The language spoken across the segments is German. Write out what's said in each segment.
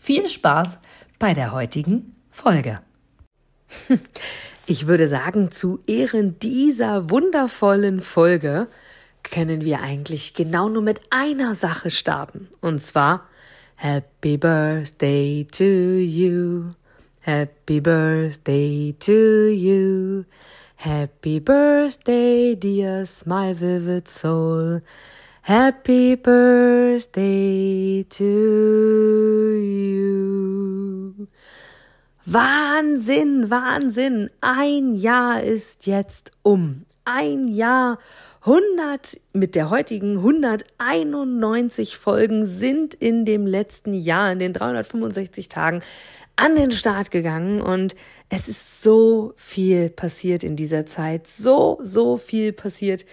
viel Spaß bei der heutigen Folge. Ich würde sagen, zu Ehren dieser wundervollen Folge können wir eigentlich genau nur mit einer Sache starten. Und zwar Happy Birthday to you. Happy Birthday to you. Happy Birthday, dear Smile Vivid Soul. Happy Birthday to you. Wahnsinn, Wahnsinn. Ein Jahr ist jetzt um. Ein Jahr 100 mit der heutigen 191 Folgen sind in dem letzten Jahr, in den 365 Tagen an den Start gegangen und es ist so viel passiert in dieser Zeit, so, so viel passiert.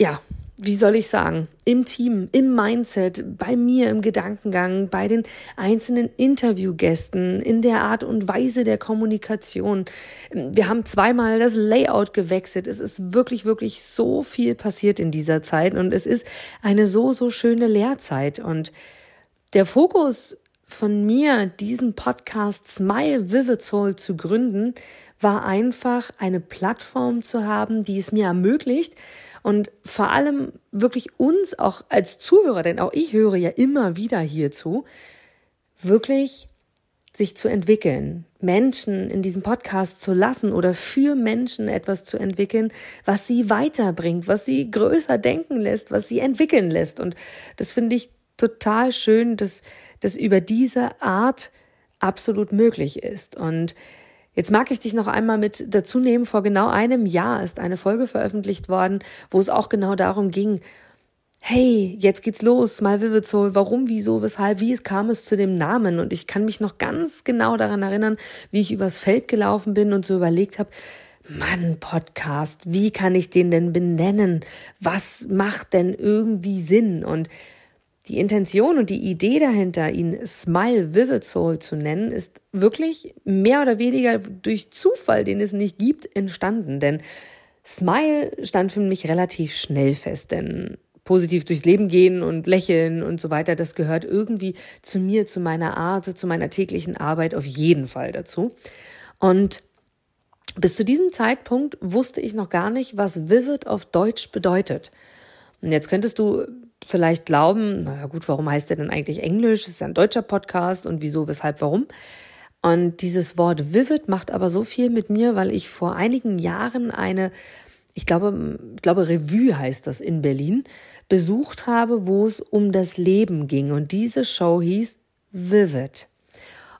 Ja, wie soll ich sagen, im Team, im Mindset, bei mir im Gedankengang, bei den einzelnen Interviewgästen, in der Art und Weise der Kommunikation. Wir haben zweimal das Layout gewechselt. Es ist wirklich, wirklich so viel passiert in dieser Zeit und es ist eine so, so schöne Lehrzeit. Und der Fokus von mir, diesen Podcast Smile Vivid Soul zu gründen, war einfach eine Plattform zu haben, die es mir ermöglicht, und vor allem wirklich uns auch als Zuhörer, denn auch ich höre ja immer wieder hierzu, wirklich sich zu entwickeln, Menschen in diesem Podcast zu lassen oder für Menschen etwas zu entwickeln, was sie weiterbringt, was sie größer denken lässt, was sie entwickeln lässt. Und das finde ich total schön, dass das über diese Art absolut möglich ist. Und Jetzt mag ich dich noch einmal mit dazu nehmen. Vor genau einem Jahr ist eine Folge veröffentlicht worden, wo es auch genau darum ging, hey, jetzt geht's los, mal Vivid warum, wieso, weshalb, wie es kam es zu dem Namen. Und ich kann mich noch ganz genau daran erinnern, wie ich übers Feld gelaufen bin und so überlegt habe, Mann, Podcast, wie kann ich den denn benennen? Was macht denn irgendwie Sinn? Und die Intention und die Idee dahinter, ihn Smile Vivid Soul zu nennen, ist wirklich mehr oder weniger durch Zufall, den es nicht gibt, entstanden. Denn Smile stand für mich relativ schnell fest, denn positiv durchs Leben gehen und lächeln und so weiter, das gehört irgendwie zu mir, zu meiner Art, zu meiner täglichen Arbeit auf jeden Fall dazu. Und bis zu diesem Zeitpunkt wusste ich noch gar nicht, was Vivid auf Deutsch bedeutet. Und jetzt könntest du vielleicht glauben, naja gut, warum heißt der denn eigentlich Englisch? Das ist ja ein deutscher Podcast und wieso, weshalb, warum? Und dieses Wort Vivid macht aber so viel mit mir, weil ich vor einigen Jahren eine, ich glaube, ich glaube Revue heißt das in Berlin, besucht habe, wo es um das Leben ging. Und diese Show hieß Vivid.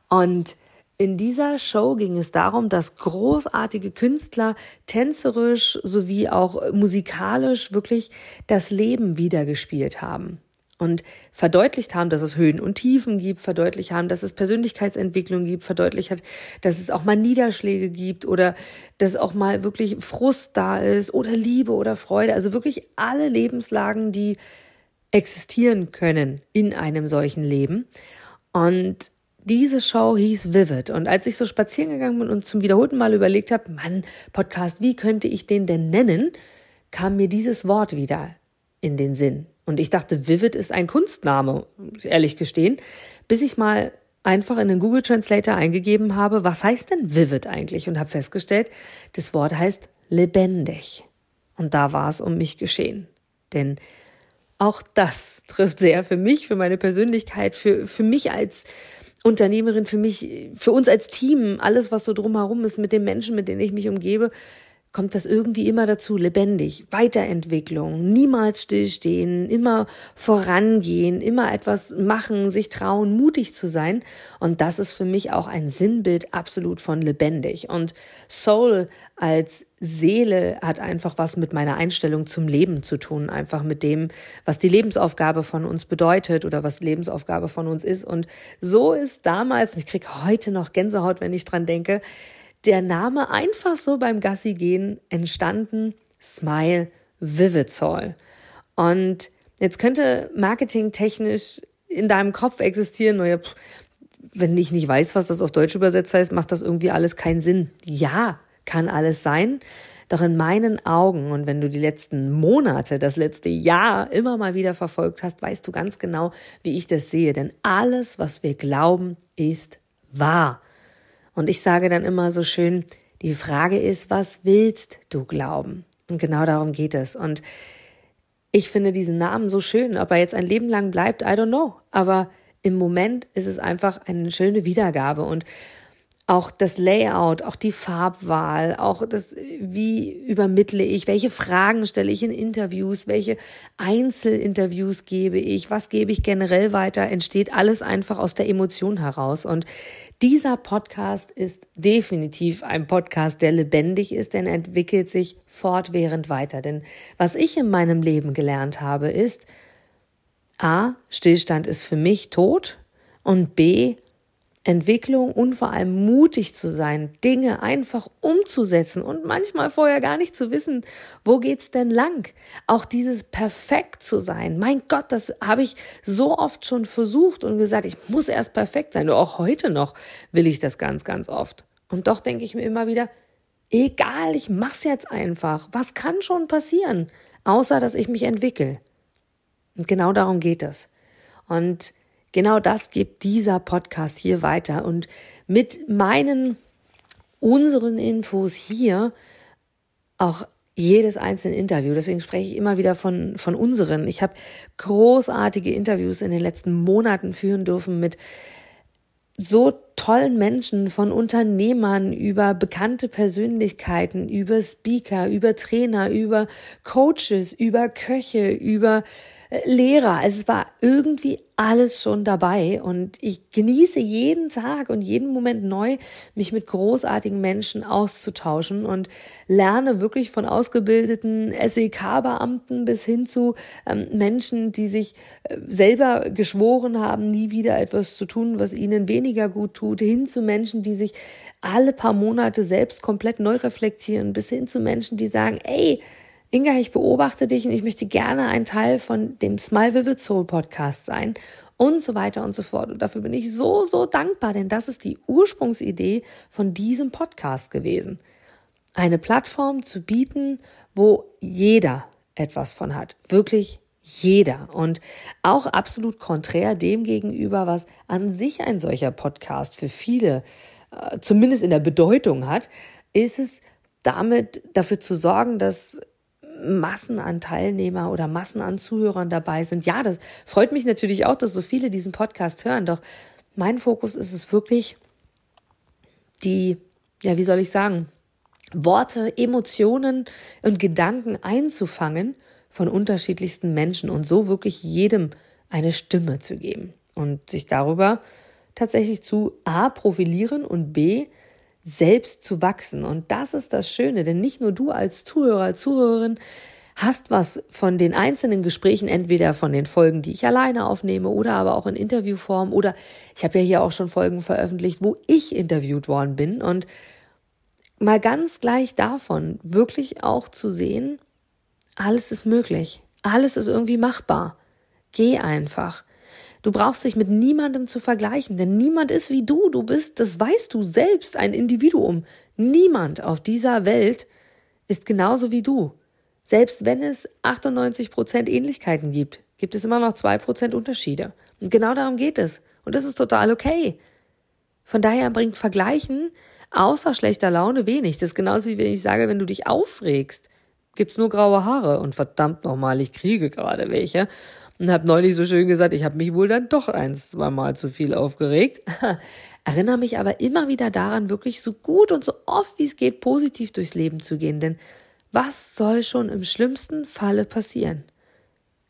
Und in dieser Show ging es darum, dass großartige Künstler tänzerisch sowie auch musikalisch wirklich das Leben wiedergespielt haben und verdeutlicht haben, dass es Höhen und Tiefen gibt, verdeutlicht haben, dass es Persönlichkeitsentwicklung gibt, verdeutlicht hat, dass es auch mal Niederschläge gibt oder dass auch mal wirklich Frust da ist oder Liebe oder Freude, also wirklich alle Lebenslagen, die existieren können in einem solchen Leben. Und diese Show hieß Vivid. Und als ich so spazieren gegangen bin und zum wiederholten Mal überlegt habe, Mann, Podcast, wie könnte ich den denn nennen, kam mir dieses Wort wieder in den Sinn. Und ich dachte, Vivid ist ein Kunstname, ehrlich gestehen, bis ich mal einfach in den Google Translator eingegeben habe, was heißt denn Vivid eigentlich? Und habe festgestellt, das Wort heißt lebendig. Und da war es um mich geschehen. Denn auch das trifft sehr für mich, für meine Persönlichkeit, für, für mich als Unternehmerin, für mich, für uns als Team, alles, was so drumherum ist mit den Menschen, mit denen ich mich umgebe, kommt das irgendwie immer dazu, lebendig, Weiterentwicklung, niemals stillstehen, immer vorangehen, immer etwas machen, sich trauen, mutig zu sein. Und das ist für mich auch ein Sinnbild absolut von lebendig. Und Soul als Seele hat einfach was mit meiner Einstellung zum Leben zu tun, einfach mit dem, was die Lebensaufgabe von uns bedeutet oder was Lebensaufgabe von uns ist. Und so ist damals, ich kriege heute noch Gänsehaut, wenn ich dran denke, der Name einfach so beim Gassi gehen entstanden, Smile Vivid Soul. Und jetzt könnte marketingtechnisch in deinem Kopf existieren, naja, wenn ich nicht weiß, was das auf Deutsch übersetzt heißt, macht das irgendwie alles keinen Sinn. Ja, kann alles sein. Doch in meinen Augen, und wenn du die letzten Monate, das letzte Jahr immer mal wieder verfolgt hast, weißt du ganz genau, wie ich das sehe. Denn alles, was wir glauben, ist wahr. Und ich sage dann immer so schön, die Frage ist, was willst du glauben? Und genau darum geht es. Und ich finde diesen Namen so schön. Ob er jetzt ein Leben lang bleibt, I don't know. Aber im Moment ist es einfach eine schöne Wiedergabe. Und auch das Layout, auch die Farbwahl, auch das, wie übermittle ich, welche Fragen stelle ich in Interviews, welche Einzelinterviews gebe ich, was gebe ich generell weiter, entsteht alles einfach aus der Emotion heraus. Und dieser Podcast ist definitiv ein Podcast, der lebendig ist, denn entwickelt sich fortwährend weiter. Denn was ich in meinem Leben gelernt habe, ist, A, Stillstand ist für mich tot und B, Entwicklung und vor allem mutig zu sein, Dinge einfach umzusetzen und manchmal vorher gar nicht zu wissen, wo geht's denn lang? Auch dieses perfekt zu sein. Mein Gott, das habe ich so oft schon versucht und gesagt, ich muss erst perfekt sein. Nur auch heute noch will ich das ganz, ganz oft. Und doch denke ich mir immer wieder, egal, ich mach's jetzt einfach. Was kann schon passieren? Außer, dass ich mich entwickle. Und genau darum geht es. Und Genau das gibt dieser Podcast hier weiter. Und mit meinen, unseren Infos hier auch jedes einzelne Interview. Deswegen spreche ich immer wieder von, von unseren. Ich habe großartige Interviews in den letzten Monaten führen dürfen mit so tollen Menschen, von Unternehmern über bekannte Persönlichkeiten, über Speaker, über Trainer, über Coaches, über Köche, über Lehrer. Also es war irgendwie alles schon dabei und ich genieße jeden Tag und jeden Moment neu, mich mit großartigen Menschen auszutauschen und lerne wirklich von ausgebildeten SEK-Beamten bis hin zu ähm, Menschen, die sich äh, selber geschworen haben, nie wieder etwas zu tun, was ihnen weniger gut tut, hin zu Menschen, die sich alle paar Monate selbst komplett neu reflektieren, bis hin zu Menschen, die sagen, ey, Inga, ich beobachte dich und ich möchte gerne ein Teil von dem Smile Vivid Soul Podcast sein und so weiter und so fort. Und dafür bin ich so, so dankbar, denn das ist die Ursprungsidee von diesem Podcast gewesen. Eine Plattform zu bieten, wo jeder etwas von hat. Wirklich jeder. Und auch absolut konträr dem gegenüber, was an sich ein solcher Podcast für viele, äh, zumindest in der Bedeutung hat, ist es damit dafür zu sorgen, dass Massen an Teilnehmer oder Massen an Zuhörern dabei sind. Ja, das freut mich natürlich auch, dass so viele diesen Podcast hören. Doch mein Fokus ist es wirklich, die, ja, wie soll ich sagen, Worte, Emotionen und Gedanken einzufangen von unterschiedlichsten Menschen und so wirklich jedem eine Stimme zu geben und sich darüber tatsächlich zu A profilieren und B selbst zu wachsen. Und das ist das Schöne, denn nicht nur du als Zuhörer, Zuhörerin hast was von den einzelnen Gesprächen, entweder von den Folgen, die ich alleine aufnehme oder aber auch in Interviewform oder ich habe ja hier auch schon Folgen veröffentlicht, wo ich interviewt worden bin und mal ganz gleich davon wirklich auch zu sehen, alles ist möglich, alles ist irgendwie machbar. Geh einfach. Du brauchst dich mit niemandem zu vergleichen, denn niemand ist wie du. Du bist, das weißt du selbst, ein Individuum. Niemand auf dieser Welt ist genauso wie du. Selbst wenn es 98 Prozent Ähnlichkeiten gibt, gibt es immer noch zwei Prozent Unterschiede. Und genau darum geht es. Und das ist total okay. Von daher bringt Vergleichen außer schlechter Laune wenig. Das ist genauso wie wenn ich sage, wenn du dich aufregst, gibt's nur graue Haare. Und verdammt nochmal, ich kriege gerade welche und habe neulich so schön gesagt, ich habe mich wohl dann doch ein, zwei Mal zu viel aufgeregt. Erinnere mich aber immer wieder daran, wirklich so gut und so oft wie es geht positiv durchs Leben zu gehen, denn was soll schon im schlimmsten Falle passieren?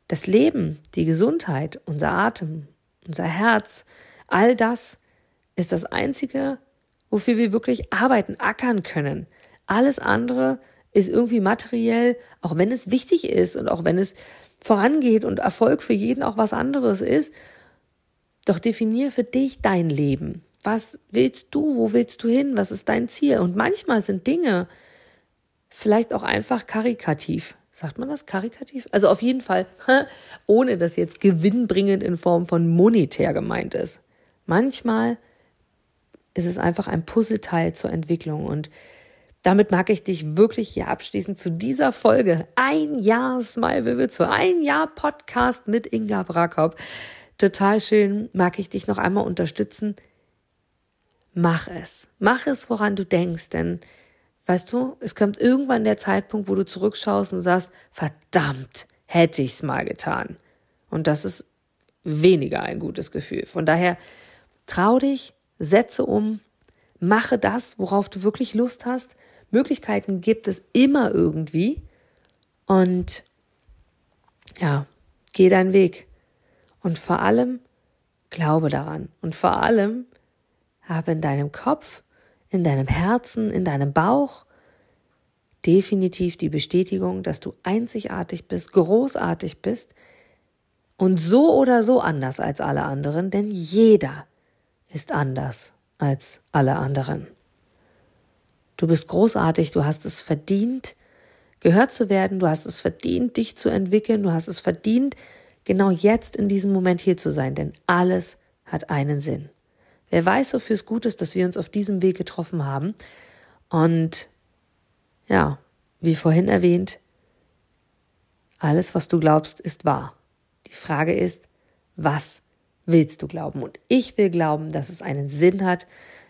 Das Leben, die Gesundheit, unser Atem, unser Herz, all das ist das Einzige, wofür wir wirklich arbeiten, ackern können. Alles andere ist irgendwie materiell, auch wenn es wichtig ist und auch wenn es vorangeht und Erfolg für jeden auch was anderes ist. Doch definier für dich dein Leben. Was willst du? Wo willst du hin? Was ist dein Ziel? Und manchmal sind Dinge vielleicht auch einfach karikativ. Sagt man das karikativ? Also auf jeden Fall, ohne dass jetzt gewinnbringend in Form von monetär gemeint ist. Manchmal ist es einfach ein Puzzleteil zur Entwicklung und damit mag ich dich wirklich hier abschließen zu dieser Folge. Ein Jahr Smile Vivid zu ein Jahr Podcast mit Inga Brakop. Total schön. Mag ich dich noch einmal unterstützen. Mach es. Mach es, woran du denkst, denn weißt du, es kommt irgendwann der Zeitpunkt, wo du zurückschaust und sagst, verdammt, hätte ich's mal getan. Und das ist weniger ein gutes Gefühl. Von daher trau dich, setze um, mache das, worauf du wirklich Lust hast Möglichkeiten gibt es immer irgendwie. Und ja, geh deinen Weg. Und vor allem glaube daran. Und vor allem habe in deinem Kopf, in deinem Herzen, in deinem Bauch definitiv die Bestätigung, dass du einzigartig bist, großartig bist und so oder so anders als alle anderen, denn jeder ist anders als alle anderen. Du bist großartig, du hast es verdient, gehört zu werden, du hast es verdient, dich zu entwickeln, du hast es verdient, genau jetzt in diesem Moment hier zu sein, denn alles hat einen Sinn. Wer weiß, wofür es gut ist, dass wir uns auf diesem Weg getroffen haben. Und ja, wie vorhin erwähnt, alles, was du glaubst, ist wahr. Die Frage ist, was willst du glauben? Und ich will glauben, dass es einen Sinn hat,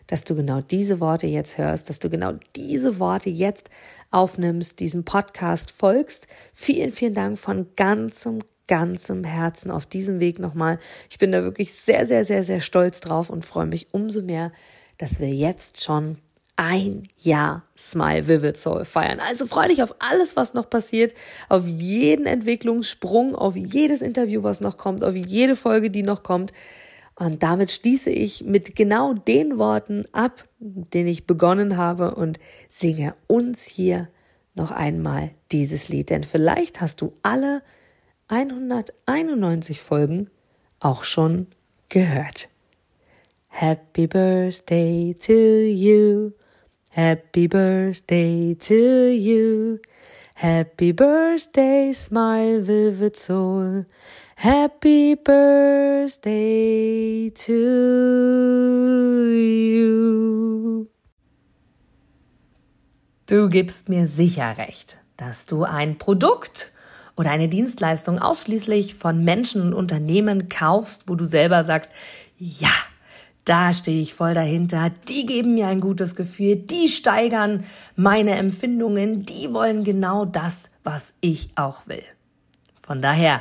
dass du genau diese Worte jetzt hörst, dass du genau diese Worte jetzt aufnimmst, diesem Podcast folgst. Vielen, vielen Dank von ganzem, ganzem Herzen auf diesem Weg nochmal. Ich bin da wirklich sehr, sehr, sehr, sehr stolz drauf und freue mich umso mehr, dass wir jetzt schon ein Jahr Smile Vivid Soul feiern. Also freu dich auf alles, was noch passiert, auf jeden Entwicklungssprung, auf jedes Interview, was noch kommt, auf jede Folge, die noch kommt. Und damit schließe ich mit genau den Worten ab, den ich begonnen habe und singe uns hier noch einmal dieses Lied. Denn vielleicht hast du alle 191 Folgen auch schon gehört. Happy Birthday to you. Happy Birthday to you. Happy Birthday, smile vivid soul. Happy Birthday to you. Du gibst mir sicher recht, dass du ein Produkt oder eine Dienstleistung ausschließlich von Menschen und Unternehmen kaufst, wo du selber sagst, ja, da stehe ich voll dahinter, die geben mir ein gutes Gefühl, die steigern meine Empfindungen, die wollen genau das, was ich auch will. Von daher,